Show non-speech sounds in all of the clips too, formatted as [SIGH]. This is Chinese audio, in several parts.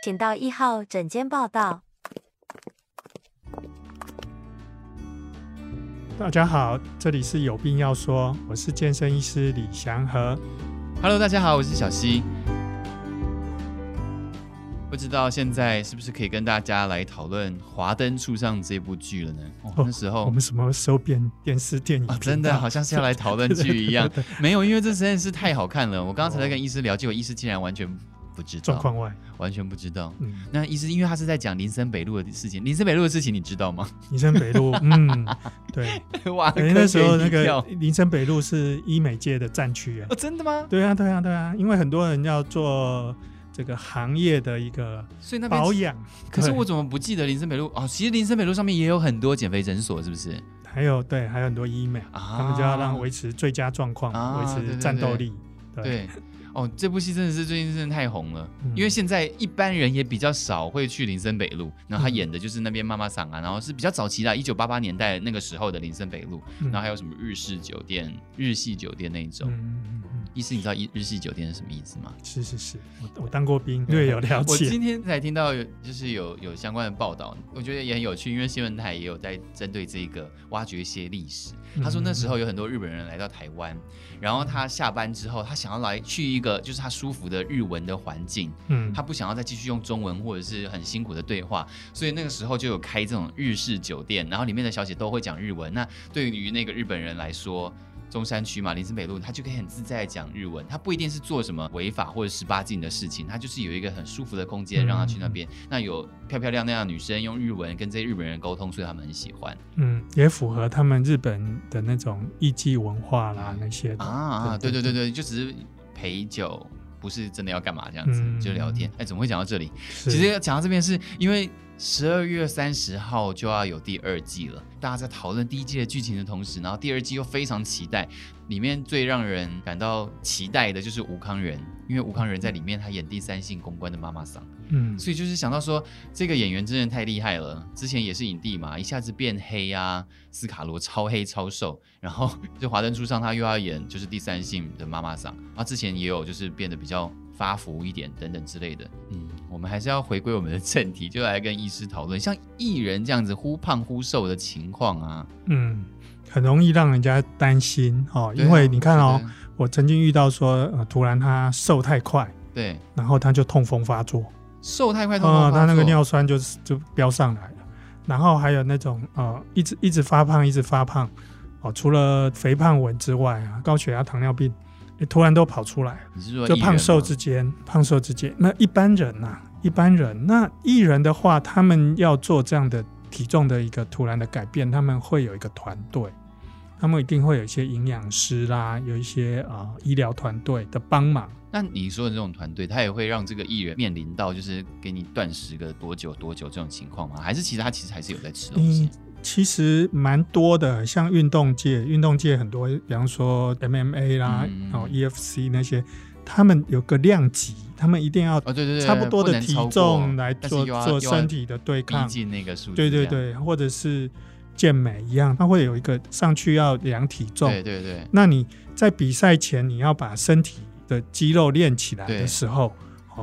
请到一号诊间报到。大家好，这里是有病要说，我是健身医师李祥和。Hello，大家好，我是小溪。不知道现在是不是可以跟大家来讨论《华灯初上》这部剧了呢？哦，那时候我们什么时候变电视电影？哦，真的好像是要来讨论剧一样。[LAUGHS] 没有，因为这实在是太好看了。我刚刚才在跟医师聊，结果医师竟然完全。不知道状况外，完全不知道。嗯，那意思因为他是在讲林森北路的事情。林森北路的事情你知道吗？林森北路，[LAUGHS] 嗯，对，哇，那时候那个林森北路是医美界的战区啊。哦，真的吗？对啊，对啊，对啊，因为很多人要做这个行业的一个所以那保养。[LAUGHS] 可是我怎么不记得林森北路？哦，其实林森北路上面也有很多减肥诊所，是不是？还有对，还有很多医美，啊、他们就要让维持最佳状况，维、啊、持战斗力。对。对对哦，这部戏真的是最近真的太红了，嗯，因为现在一般人也比较少会去林森北路，然后他演的就是那边妈妈桑啊，然后是比较早期的，一九八八年代那个时候的林森北路，然后还有什么日式酒店、日系酒店那一种。嗯医师，你知道日日系酒店是什么意思吗？是是是，我我当过兵，对有了解。我今天才听到有，就是有有相关的报道，我觉得也很有趣，因为新闻台也有在针对这个挖掘一些历史。他说那时候有很多日本人来到台湾，然后他下班之后，他想要来去一个就是他舒服的日文的环境，嗯，他不想要再继续用中文或者是很辛苦的对话，所以那个时候就有开这种日式酒店，然后里面的小姐都会讲日文。那对于那个日本人来说，中山区嘛，林森北路，他就可以很自在的讲日文。他不一定是做什么违法或者十八禁的事情，他就是有一个很舒服的空间让他去那边。嗯。那有漂漂亮亮的女生用日文跟这些日本人沟通，所以他们很喜欢。嗯，也符合他们日本的那种艺妓文化啦，那些啊啊，对对对对，就只是陪酒，不是真的要干嘛这样子，嗯，就聊天。哎，怎么会讲到这里？其实讲到这边是因为。十二月三十号就要有第二季了，大家在讨论第一季的剧情的同时，然后第二季又非常期待。里面最让人感到期待的就是吴康仁，因为吴康仁在里面他演第三性公关的妈妈桑，嗯，所以就是想到说这个演员真的太厉害了，之前也是影帝嘛，一下子变黑啊，斯卡罗超黑超瘦，然后就华灯初上他又要演就是第三性的妈妈桑，然后之前也有就是变得比较。发福一点等等之类的，嗯，我们还是要回归我们的正题，就来跟医师讨论，像艺人这样子忽胖忽瘦的情况啊，嗯，很容易让人家担心哦，因为你看哦，我曾经遇到说，呃，突然他瘦太快，对，然后他就痛风发作，瘦太快痛风发作，哦，他那个尿酸就就飙上来了，然后还有那种呃，一直一直发胖，一直发胖，哦，除了肥胖纹之外啊，高血压、糖尿病。突然都跑出来，就胖瘦之间，胖瘦之间。那一般人呐、啊，一般人，那艺人的话，他们要做这样的体重的一个突然的改变，他们会有一个团队，他们一定会有一些营养师啦，有一些啊、呃、医疗团队的帮忙。那你说的这种团队，他也会让这个艺人面临到就是给你断食个多久多久这种情况吗？还是其实他其实还是有在吃东西？嗯其实蛮多的，像运动界，运动界很多，比方说 MMA 啦，嗯、然后 EFC 那些，他们有个量级，他们一定要差不多的体重来做做身体的对抗，那个数对对对，或者是健美一样，他会有一个上去要量体重，对对对。那你在比赛前你要把身体的肌肉练起来的时候，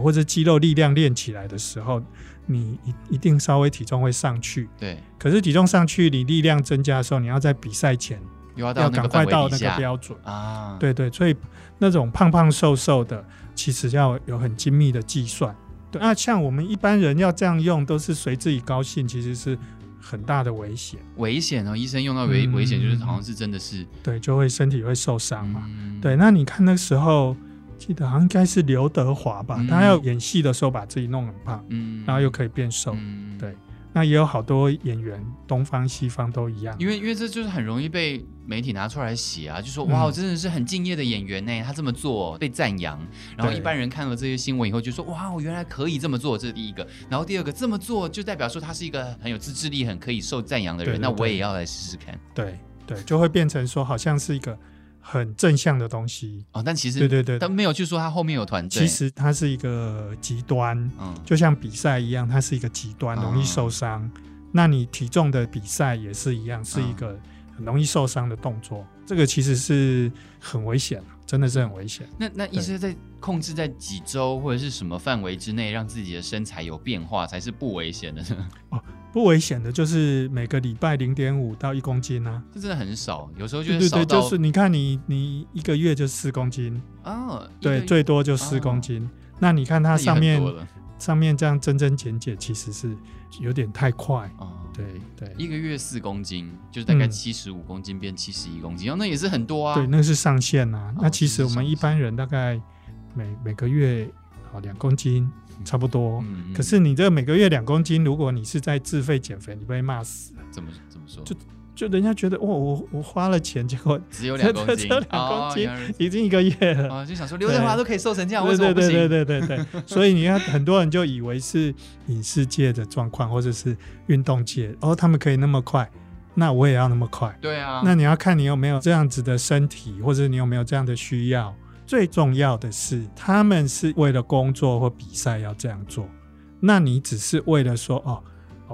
或者肌肉力量练起来的时候。你一一定稍微体重会上去，对。可是体重上去，你力量增加的时候，你要在比赛前要赶快到那个标准啊。对对，所以那种胖胖瘦瘦的，其实要有很精密的计算。对，那像我们一般人要这样用，都是随自己高兴，其实是很大的危险。危险哦，医生用到危危险，就是好像是真的是、嗯、对，就会身体会受伤嘛、嗯。对，那你看那时候。记得好像应该是刘德华吧，嗯，他要演戏的时候把自己弄很胖，嗯，然后又可以变瘦，嗯，对。那也有好多演员，东方西方都一样。因为因为这就是很容易被媒体拿出来写啊，就说哇，我真的是很敬业的演员呢，他这么做被赞扬。然后一般人看了这些新闻以后就说哇，我原来可以这么做，这是第一个。然后第二个，这么做就代表说他是一个很有自制力、很可以受赞扬的人，对对对，那我也要来试试看。对对，就会变成说好像是一个。很正向的东西哦，但其实对对对，但没有去说他后面有团队。其实它是一个极端，嗯，就像比赛一样，它是一个极端，容易受伤，嗯。那你体重的比赛也是一样，是一个很容易受伤的动作，嗯。这个其实是很危险，真的是很危险。那那医生在控制在几周或者是什么范围之内，让自己的身材有变化才是不危险的呢？哦，不危险的就是每个礼拜零点五到一公斤啊，这真的很少，有时候就对对对，就是你看你你一个月就四公斤哦，对，最多就四公斤。哦、那你看它上面上面这样增增减减，其实是有点太快啊。哦对对，一个月四公斤，就是大概七十五公斤变七十一公斤，哦，那也是很多啊。对，那是上限呐。那其实我们一般人大概每每个月啊两公斤差不多。可是你这个每个月两公斤，如果你是在自费减肥，你被骂死。怎么怎么说？就就人家觉得哇，我我花了钱，结果只有两公斤，[LAUGHS] 只有两公斤，已经一个月了。啊，就想说刘德华都可以瘦成这样，为什么不行？对对对对对对。[LAUGHS] 所以你看，很多人就以为是影视界的状况，或者是运动界，哦，他们可以那么快，那我也要那么快。对啊。那你要看你有没有这样子的身体，或者你有没有这样的需要。最重要的是，他们是为了工作或比赛要这样做，那你只是为了说哦，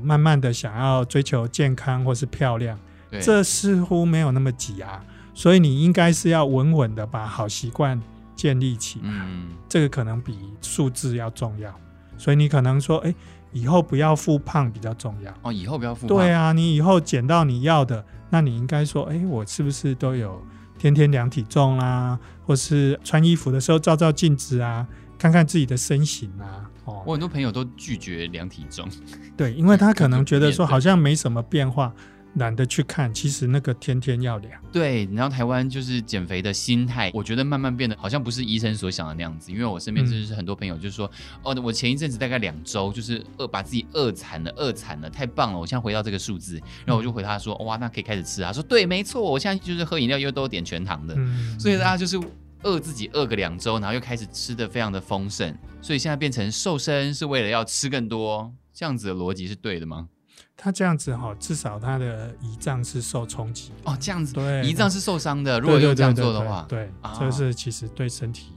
慢慢的想要追求健康或是漂亮。这似乎没有那么挤啊，所以你应该是要稳稳的把好习惯建立起来。嗯，这个可能比数字要重要。所以你可能说，哎，以后不要复胖比较重要。哦，以后不要复胖。对啊，你以后减到你要的，那你应该说，哎，我是不是都有天天量体重啊，或是穿衣服的时候照照镜子啊，看看自己的身形啊？哦，我很多朋友都拒绝量体重。对，因为他可能 [LAUGHS] 觉得说好像没什么变化。懒得去看，其实那个天天要量。对，然后台湾就是减肥的心态，我觉得慢慢变得好像不是医生所想的那样子。因为我身边就是很多朋友就是说，嗯、哦，我前一阵子大概两周就是饿，把自己饿惨了，饿惨了，太棒了！我现在回到这个数字，然后我就回他说，哇，那可以开始吃啊。他说对，没错，我现在就是喝饮料又都点全糖的，嗯、所以大家就是饿自己饿个两周，然后又开始吃的非常的丰盛，所以现在变成瘦身是为了要吃更多，这样子的逻辑是对的吗？他这样子哈，至少他的胰脏是受冲击哦。这样子，对，胰脏是受伤的。如果又这样做的话，对，这是其实对身体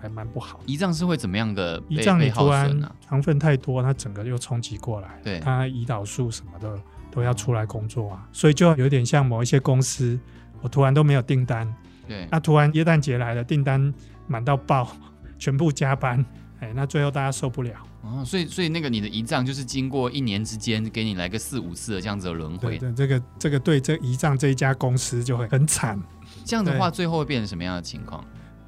还蛮不好。胰脏是会怎么样的？胰脏你突然糖分太多，它整个又冲击过来，对，它胰岛素什么的都要出来工作啊，所以就有点像某一些公司，我突然都没有订单，对，那突然耶诞节来了，订单满到爆，全部加班，哎，那最后大家受不了。哦，所以所以那个你的胰脏就是经过一年之间给你来个四五次的这样子的轮回。对，这个这个对这胰脏这一家公司就会很惨。这样的话，最后会变成什么样的情况？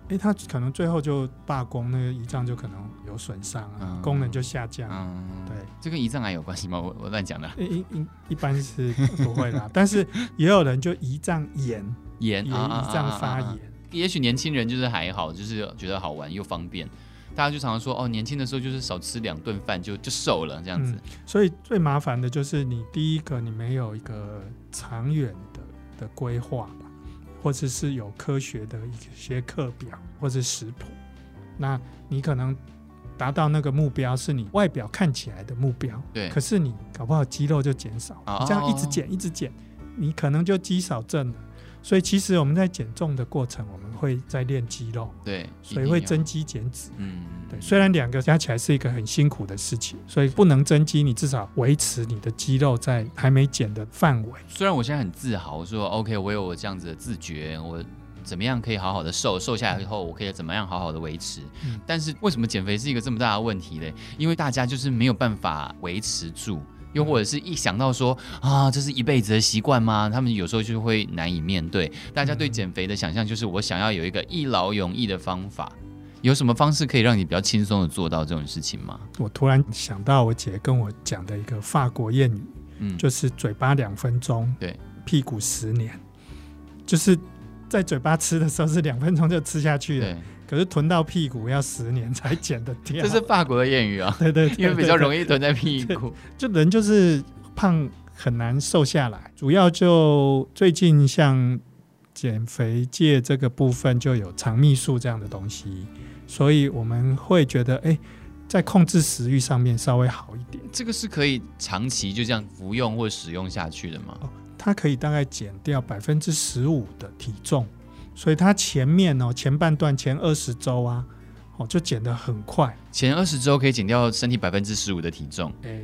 哎，他可能最后就罢工，那个胰脏就可能有损伤啊，嗯、功能就下降。嗯，对，这跟胰脏癌有关系吗？我我乱讲的。一一一般是不会的，但是也有人就胰脏炎，炎胰脏发炎。也许年轻人就是还好，就是觉得好玩又方便。大家就常常说哦，年轻的时候就是少吃两顿饭就就瘦了这样子。嗯，所以最麻烦的就是你第一个你没有一个长远的的规划吧，或者是有科学的一些课表或者食谱，那你可能达到那个目标是你外表看起来的目标，对，可是你搞不好肌肉就减少，哦，这样一直减一直减，你可能就肌少症了。所以其实我们在减重的过程，我们会在练肌肉，对，所以会增肌减脂，嗯，对。虽然两个加起来是一个很辛苦的事情，所以不能增肌，你至少维持你的肌肉在还没减的范围。虽然我现在很自豪，我说 OK，我有我这样子的自觉，我怎么样可以好好的瘦，瘦下来以后我可以怎么样好好的维持。嗯，但是为什么减肥是一个这么大的问题呢？因为大家就是没有办法维持住。又或者是一想到说啊，这是一辈子的习惯吗？他们有时候就会难以面对。大家对减肥的想象就是，我想要有一个一劳永逸的方法。有什么方式可以让你比较轻松的做到这种事情吗？我突然想到我姐跟我讲的一个法国谚语，嗯，就是嘴巴两分钟，对，屁股十年，就是在嘴巴吃的时候是两分钟就吃下去了。可是囤到屁股要十年才减得掉，这是法国的谚语啊。对 [LAUGHS] 对，对，[LAUGHS] 因为比较容易囤在屁股。[LAUGHS] 就人就是胖很难瘦下来，主要就最近像减肥界这个部分就有肠泌素这样的东西，所以我们会觉得哎，在控制食欲上面稍微好一点。这个是可以长期就这样服用或使用下去的吗？哦，它可以大概减掉百分之十五的体重。所以它前面哦，前半段前二十周啊，哦就减得很快。前二十周可以减掉身体百分之十五的体重。哎，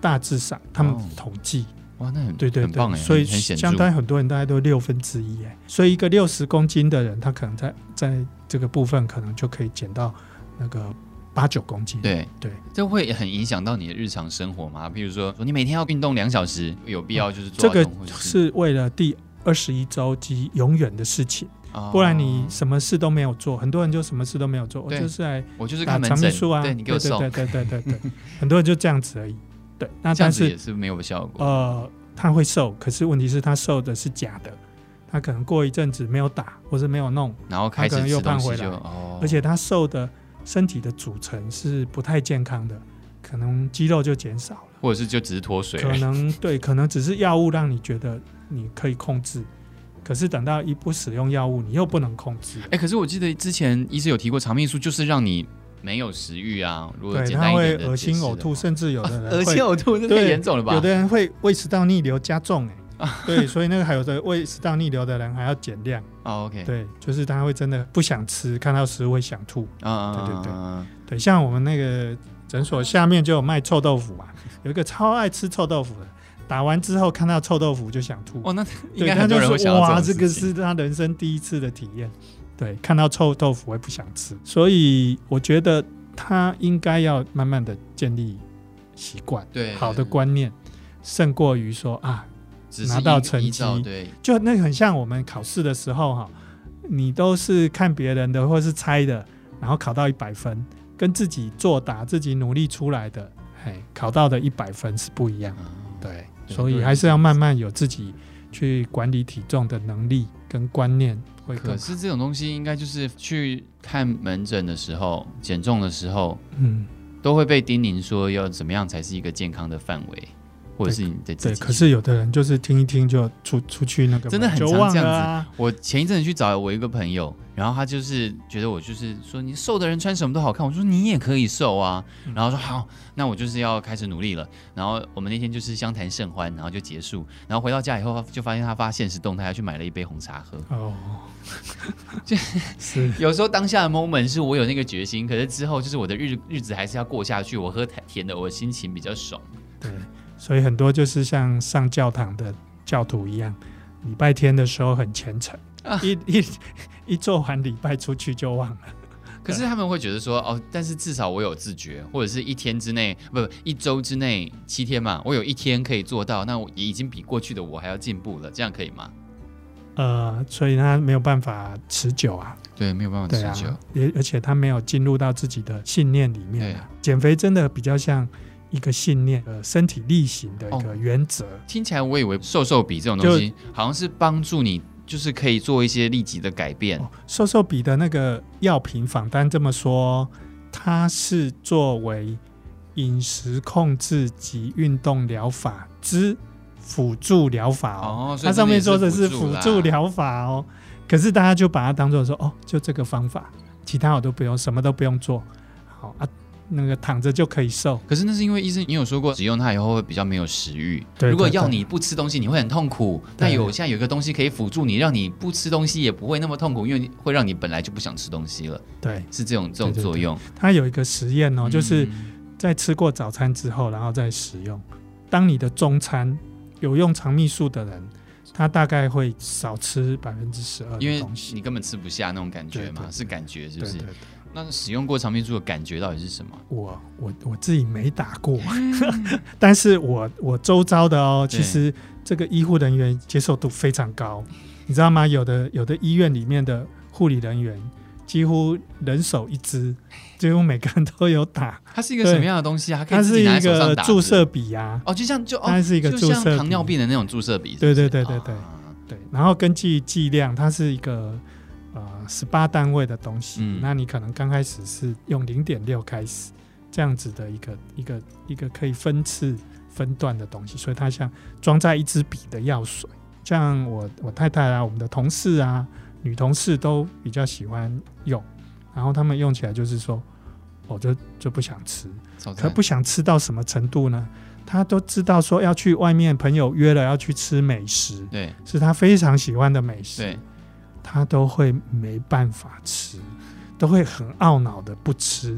大致上他们统计，哦，哇，那很对对对，很棒哎，所以相当于很多人大概都六分之一哎，所以一个六十公斤的人，他可能在在这个部分可能就可以减到那个八九公斤。对对，这会很影响到你的日常生活吗？比如说，你每天要运动两小时，有必要就是做这个是为了第二十一周及永远的事情。不然你什么事都没有做，很多人就什么事都没有做，我就是来我就是看长命树啊，对，你给我瘦，对对对对对对，[LAUGHS] 很多人就这样子而已。对，那但是也是没有效果。呃，他会瘦，可是问题是他瘦的是假的，他可能过一阵子没有打或者没有弄，然后开始可能又胖回来，哦，而且他瘦的身体的组成是不太健康的，可能肌肉就减少了，或者是就只是脱水，可能对，可能只是药物让你觉得你可以控制。可是等到一不使用药物，你又不能控制。哎、欸，可是我记得之前医师有提过，肠泌素就是让你没有食欲啊。如果对，他会恶心呕吐，甚至有的人恶心呕吐，这太严重了吧？有的人会胃食道逆流加重、欸，哎，[LAUGHS] 对，所以那个还有的胃食道逆流的人还要减量。哦，OK，对，就是他会真的不想吃，看到食物会想吐。啊，对对对，对，像我们那个诊所下面就有卖臭豆腐嘛，有一个超爱吃臭豆腐的。打完之后看到臭豆腐就想吐。哦，那应该很多人会想哇，这个是他人生第一次的体验。对，看到臭豆腐会不想吃，所以我觉得他应该要慢慢的建立习惯，对，好的观念胜过于说啊，拿到成绩，对，就那个很像我们考试的时候哈，你都是看别人的或是猜的，然后考到一百分，跟自己作答、自己努力出来的，哎，考到的一百分是不一样，对。所以还是要慢慢有自己去管理体重的能力跟观念会。可是这种东西应该就是去看门诊的时候，减重的时候，嗯，都会被叮咛说要怎么样才是一个健康的范围。或者是你的对，可是有的人就是听一听就出出去那个，真的很常这样子。我前一阵子去找我一个朋友，然后他就是觉得我就是说你瘦的人穿什么都好看，我说你也可以瘦啊，然后说好，那我就是要开始努力了。然后我们那天就是相谈甚欢，然后就结束。然后回到家以后就发现他发现实动态，他去买了一杯红茶喝。哦，就 [LAUGHS] 是有时候当下的 moment 是我有那个决心，可是之后就是我的日日子还是要过下去。我喝甜的，我心情比较爽。对。所以很多就是像上教堂的教徒一样，礼拜天的时候很虔诚，啊、一一 [LAUGHS] 一做完礼拜出去就忘了。[LAUGHS] 可是他们会觉得说，哦，但是至少我有自觉，或者是一天之内，不，不一周之内七天嘛，我有一天可以做到，那我已经比过去的我还要进步了，这样可以吗？呃，所以他没有办法持久啊，对，没有办法持久，也、啊、而且他没有进入到自己的信念里面啊。减肥真的比较像。一个信念，呃，身体力行的一个原则。哦，听起来我以为瘦瘦笔这种东西，好像是帮助你，就是可以做一些立即的改变。哦，瘦瘦笔的那个药品仿单这么说，它是作为饮食控制及运动疗法之辅助疗法哦。哦，它上面说的是辅助疗法哦，可是大家就把它当做说，哦，就这个方法，其他我都不用，什么都不用做。好啊。那个躺着就可以瘦，可是那是因为医生你有说过，使用它以后会比较没有食欲。对，如果要你不吃东西，你会很痛苦。但有现在有一个东西可以辅助你，让你不吃东西也不会那么痛苦，因为会让你本来就不想吃东西了。对，是这种这种作用。它有一个实验哦，就是在吃过早餐之后，然后再使用。当你的中餐有用肠泌素的人，他大概会少吃百分之十二，因为你根本吃不下那种感觉嘛，对对对，是感觉是不是？那使用过长命珠的感觉到底是什么？我我我自己没打过，[LAUGHS] 但是我我周遭的哦，其实这个医护人员接受度非常高，你知道吗？有的有的医院里面的护理人员几乎人手一支，几乎每个人都有打。它是一个什么样的东西啊？它是一个注射笔啊。哦，就像就哦它是一个注射糖尿病的那种注射笔。对对对对对对。然后根据剂量，它是一个。呃，十八单位的东西，嗯、那你可能刚开始是用零点六开始这样子的一个一个一个可以分次分段的东西，所以它像装在一支笔的药水。像我我太太啊，我们的同事啊，女同事都比较喜欢用，然后他们用起来就是说，我就就不想吃，可不想吃到什么程度呢？他都知道说要去外面朋友约了要去吃美食，对，是他非常喜欢的美食，对。他都会没办法吃，都会很懊恼的不吃，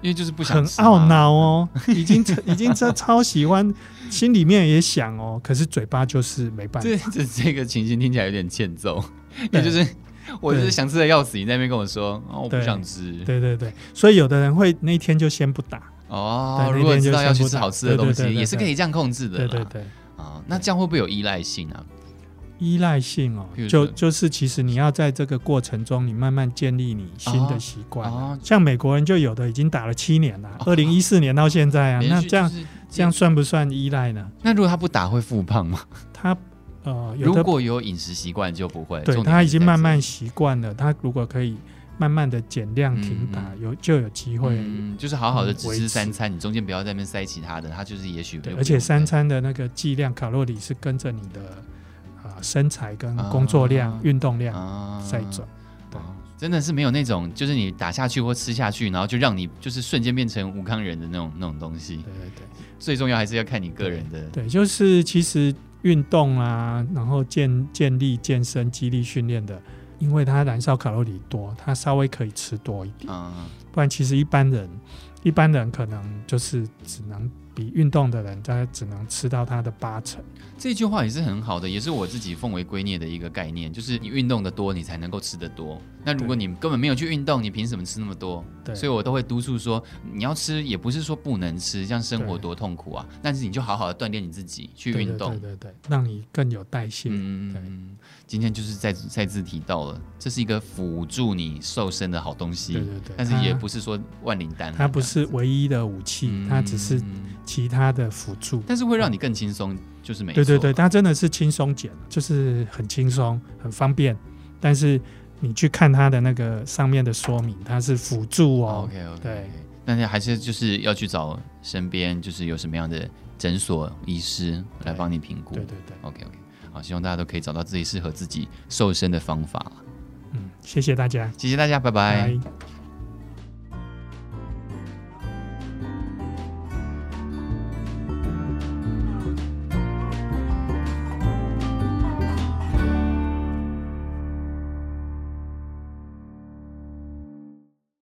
因为就是不想吃。很懊恼哦，[LAUGHS] 已经 [LAUGHS] 已经超超喜欢，心里面也想哦，可是嘴巴就是没办法。这这这个情形听起来有点欠揍，也就是我就是想吃的要死，你在那边跟我说，哦，我不想吃。对对对，所以有的人会那天就先不打。哦，如果知道要去吃好吃的东西，也是可以这样控制的。对对对。啊，那这样会不会有依赖性啊？依赖性哦，就就是其实你要在这个过程中，你慢慢建立你新的习惯。像美国人就有的已经打了七年了，二零一四年到现在啊，那这样这样算不算依赖呢？那如果他不打会复胖吗？他呃，如果有饮食习惯就不会。对，他已经慢慢习惯了，他如果可以慢慢的减量停打，有就有机会。嗯，就是好好的只吃三餐，你中间不要在那边塞其他的，他就是也许。对，而且三餐的那个剂量卡路里是跟着你的。身材跟工作量、运、啊、动量在转，对，真的是没有那种，就是你打下去或吃下去，然后就让你就是瞬间变成吴康人的那种那种东西。对对对，最重要还是要看你个人的。对，对，就是其实运动啊，然后健健力、健身、肌力训练的，因为它燃烧卡路里多，它稍微可以吃多一点。啊，不然其实一般人，一般人可能就是只能。比运动的人，他只能吃到他的八成。这句话也是很好的，也是我自己奉为圭臬的一个概念，就是你运动的多，你才能够吃得多。那如果你根本没有去运动，你凭什么吃那么多？对，所以我都会督促说，你要吃也不是说不能吃，这样生活多痛苦啊！但是你就好好的锻炼你自己，去运动，对对对，让你更有代谢。嗯嗯。今天就是再再次提到了，这是一个辅助你瘦身的好东西。对对对。但是也不是说万灵丹，它不是唯一的武器，它只是。其他的辅助，但是会让你更轻松，就是没。对对对，它真的是轻松减，就是很轻松、很方便。但是你去看它的那个上面的说明，它是辅助哦。OK OK，对，但是还是就是要去找身边就是有什么样的诊所医师来帮你评估。对对对，OK OK，好，希望大家都可以找到自己适合自己瘦身的方法。嗯，谢谢大家，谢谢大家，拜拜。拜拜。